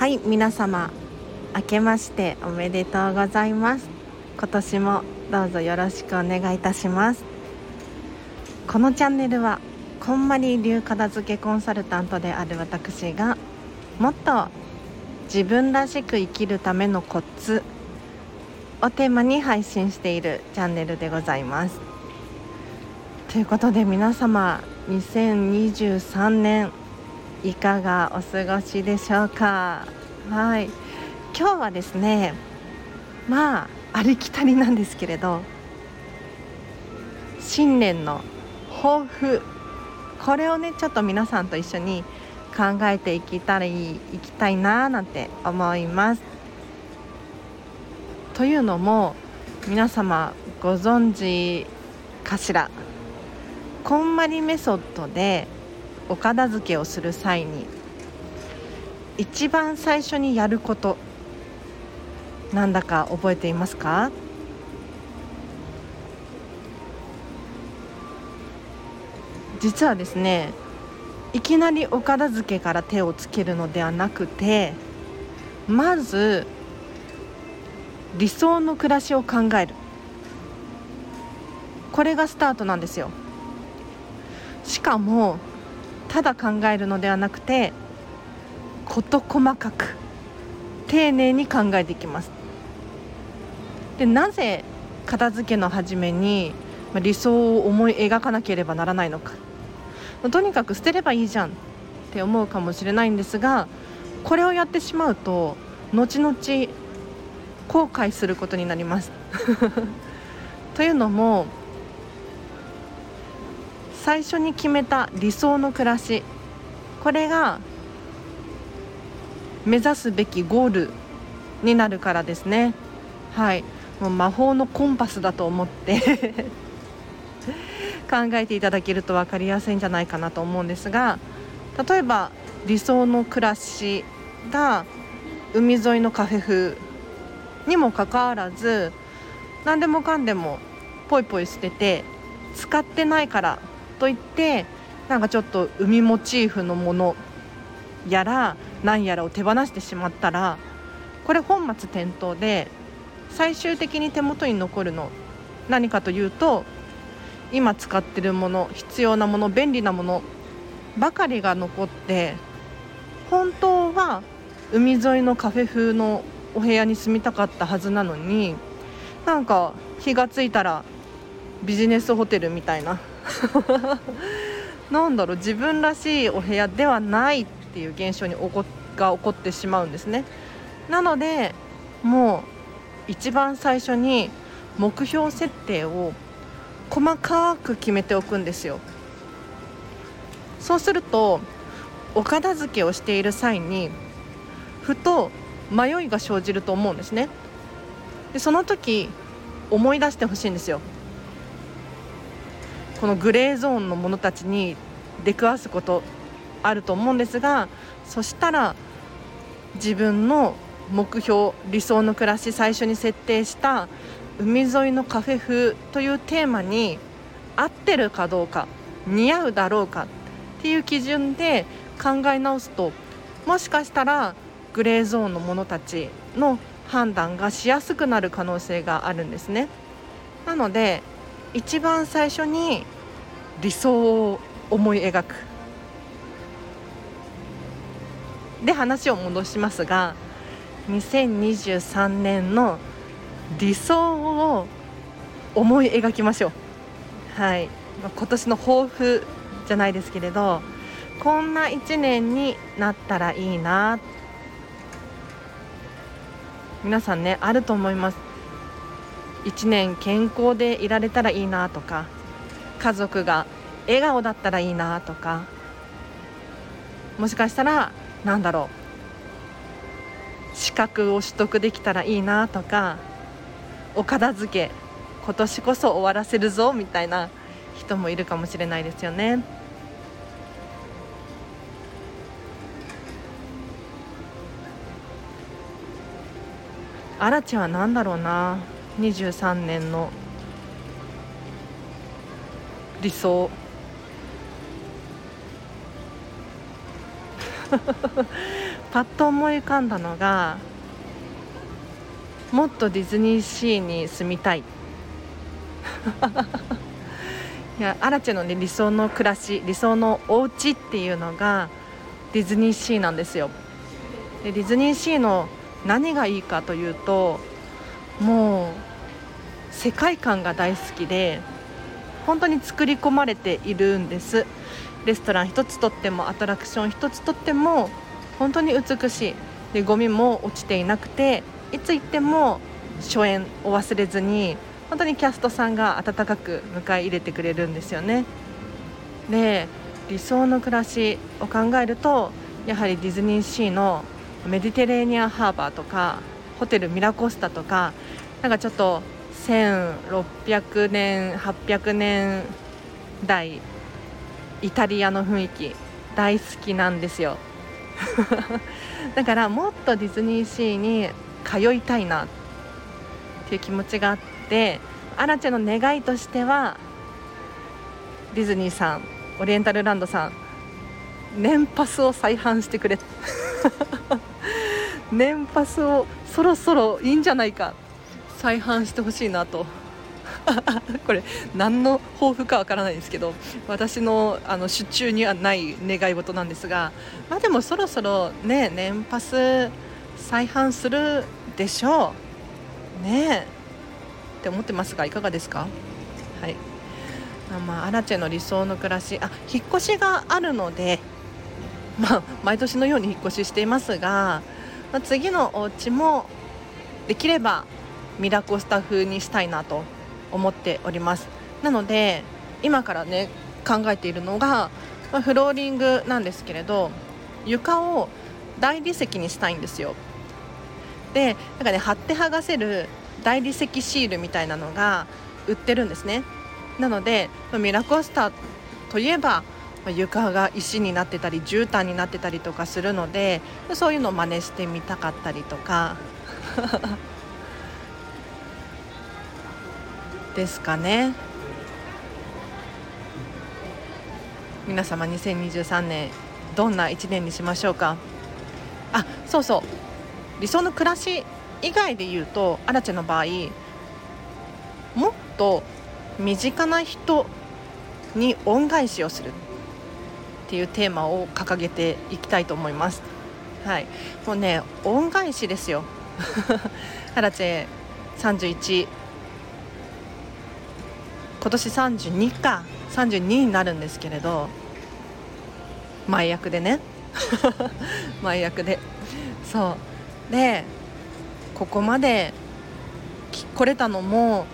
はい皆様明けましておめでとうございます。今年もどうぞよろしくお願いいたします。このチャンネルはこんまり流片付けコンサルタントである私がもっと自分らしく生きるためのコツをテーマに配信しているチャンネルでございます。ということで皆様2023年いかがお過ごしでしょうか？はい。今日はですねまあありきたりなんですけれど新年の抱負これをねちょっと皆さんと一緒に考えていきたいいきたいななんて思います。というのも皆様ご存知かしら。こんまりメソッドでお片付けをする際に一番最初にやることなんだか覚えていますか？実はですねいきなりお片付けから手をつけるのではなくてまず理想の暮らしを考える。これがスタートなんですよ。しかもただ考えるのではなくて事細かく丁寧に考えていきます。でなぜ片付けの初めに理想を思い描かなければならないのか。とにかく捨てればいいじゃんって思うかもしれないんですがこれをやってしまうと後々後悔することになります。というのも最初に決めた理想の暮らしこれが目指すべきゴールになるからですね。はい。もう魔法のコンパスだと思って。考えていただけると分かりやすいんじゃないかなと思うんですが例えば理想の暮らしが海沿いのカフェ風にもかかわらず何でもかんでもポイポイ捨てて使ってないからといってなんかちょっと海モチーフのものやら何やらを手放してしまったらこれ本末転倒で最終的に手元に残るの何かというと今使ってるもの必要なもの便利なものばかりが残って本当は海沿いのカフェ風のお部屋に住みたかったはずなのになんか気が付いたらビジネスホテルみたいな。なんだろう自分らしいお部屋ではないってっていう現象に起こが起こってしまうんですね。なのでもう一番最初に目標設定を細かく決めておくんですよ。そうするとお片付けをしている際にふと迷いが生じると思うんですね。でその時思い出してほしいんですよ。このグレーゾーンのものたちに出くわすこと。あると思うんですがそしたら自分の目標理想の暮らし最初に設定した海沿いのカフェ風というテーマに合ってるかどうか似合うだろうかっていう基準で考え直すともしかしたらグレーゾーンのものたちの判断がしやすくなる可能性があるんですね。なので一番最初に理想を思い描くで話を戻しますが2023年の理想を思い描きましょう。はい。今年の抱負じゃないですけれどこんな1年になったらいいな。皆さんねあると思います。1年健康でいられたらいいなとか家族が笑顔だったらいいなとかもしかしたらなんだろう。資格を取得できたらいいなとかお片付け今年こそ終わらせるぞみたいな人もいるかもしれないですよね。アラチは何だろうな。23年の理想。パッと思い浮かんだのがもっとディズニーシーに住みたい。いやアラチェの、ね、理想の暮らし理想のお家っていうのがディズニーシーなんですよ。でディズニーシーの何がいいかというともう世界観が大好きで本当に作り込まれているんです。レストラン1つとってもアトラクション1つとっても本当に美しい。でゴミも落ちていなくていつ行っても初演を忘れずに本当にキャストさんが温かく迎え入れてくれるんですよね。で理想の暮らしを考えるとやはりディズニーシーのメディテレーニアンハーバーとかホテルミラコスタとかなんかちょっと1600年800年代イタリアの雰囲気大好きなんですよ。だからもっとディズニーシーに通いたいなっていう気持ちがあってアラチェの願いとしてはディズニーさんオリエンタルランドさん年パスを再販してくれ。年パスをそろそろいいんじゃないか。再販してほしいなと。これ何の抱負かわからないですけど私のあの手中にはない願い事なんですが、まあ、でもそろそろね年パス再販するでしょう。ねえ。って思ってますがいかがですか？はい。まあ、アラチェの理想の暮らし。あ引っ越しがあるので、まあ、毎年のように引っ越ししていますが、まあ、次のお家もできればミラコスタ風にしたいなと思っております。なので今からね考えているのが、ま、フローリングなんですけれど床を大理石にしたいんですよ。でなんかね貼って剥がせる大理石シールみたいなのが売ってるんですね。なのでミラコスタといえば床が石になってたり絨毯になってたりとかするのでそういうのを真似してみたかったりとか。ですかね皆様2023年どんな1年にしましょうか？あそうそう理想の暮らし以外で言うとアラチェの場合もっと身近な人に恩返しをするっていうテーマを掲げていきたいと思います。はい、もうね恩返しですよ。アラチェ31今年32か。32になるんですけれど。前役でね。前役で。そう。でここまで来れたのも、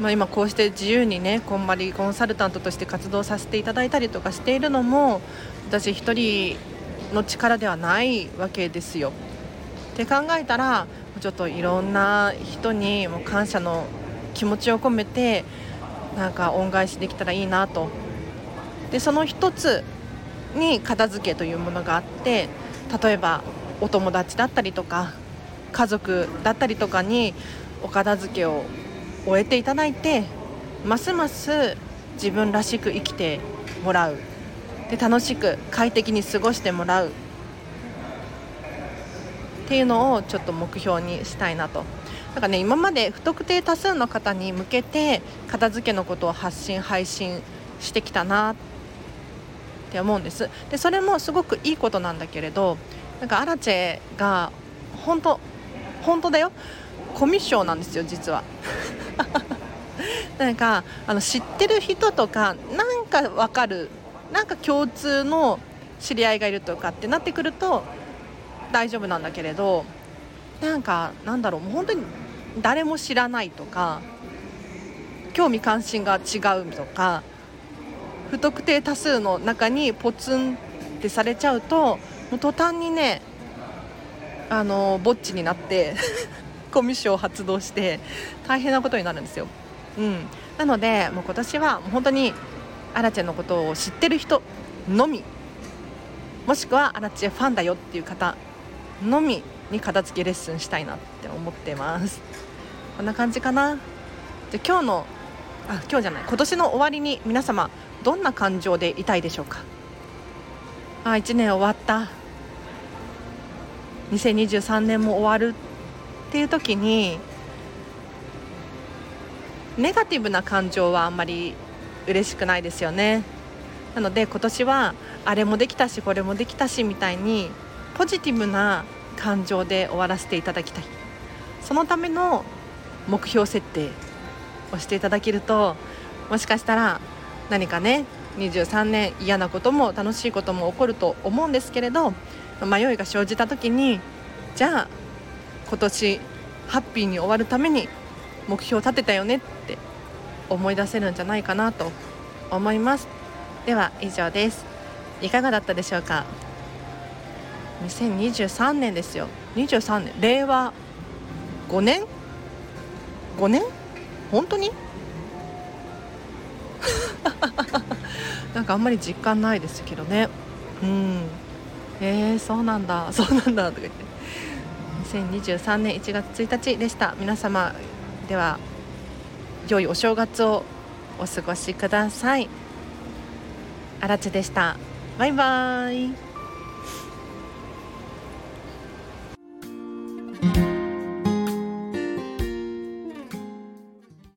まあ、今こうして自由にねこんまりコンサルタントとして活動させていただいたりとかしているのも私一人の力ではないわけですよ。って考えたらちょっといろんな人にも感謝の気持ちを込めてなんか恩返しできたらいいなと。でその一つに片付けというものがあって例えばお友達だったりとか家族だったりとかにお片付けを終えていただいてますます自分らしく生きてもらう。で楽しく快適に過ごしてもらう。っていうのをちょっと目標にしたいなと。なんかね今まで不特定多数の方に向けて片付けのことを発信配信してきたなって思うんです。でそれもすごくいいことなんだけれどなんかアラチェが本当本当だよ。コミュ障なんですよ実は。なんかあの知ってる人とかなんか分かるなんか共通の知り合いがいるとかってなってくると大丈夫なんだけれどなんかなんだろうもう本当に誰も知らないとか興味関心が違うとか不特定多数の中にポツンってされちゃうともう途端にねあのぼっちになって コミュ障を発動して大変なことになるんですよ、うん、なのでもう今年はもう本当にアラチェのことを知ってる人のみもしくはアラチェファンだよっていう方のみに片付けレッスンしたいなって思ってます。こんな感じかな？じゃ今日のあ今日じゃない。今年の終わりに皆様どんな感情でいたいでしょうか？あ1年終わった。2023年も終わるっていう時にネガティブな感情はあんまり嬉しくないですよね。なので今年はあれもできたしこれもできたしみたいにポジティブな感情で終わらせていただきたい。そのための目標設定をしていただけるともしかしたら何かね23年嫌なことも楽しいことも起こると思うんですけれど迷いが生じた時にじゃあ今年ハッピーに終わるために目標を立てたよねって思い出せるんじゃないかなと思います。では以上です。いかがだったでしょうか？2023年ですよ。23年令和5年5年本当に？なんかあんまり実感ないですけどね。うん。えー、そうなんだ。そうなんだとか言って。2023年1月1日でした。皆様では良いお正月をお過ごしください。あらちでした。バイバイ。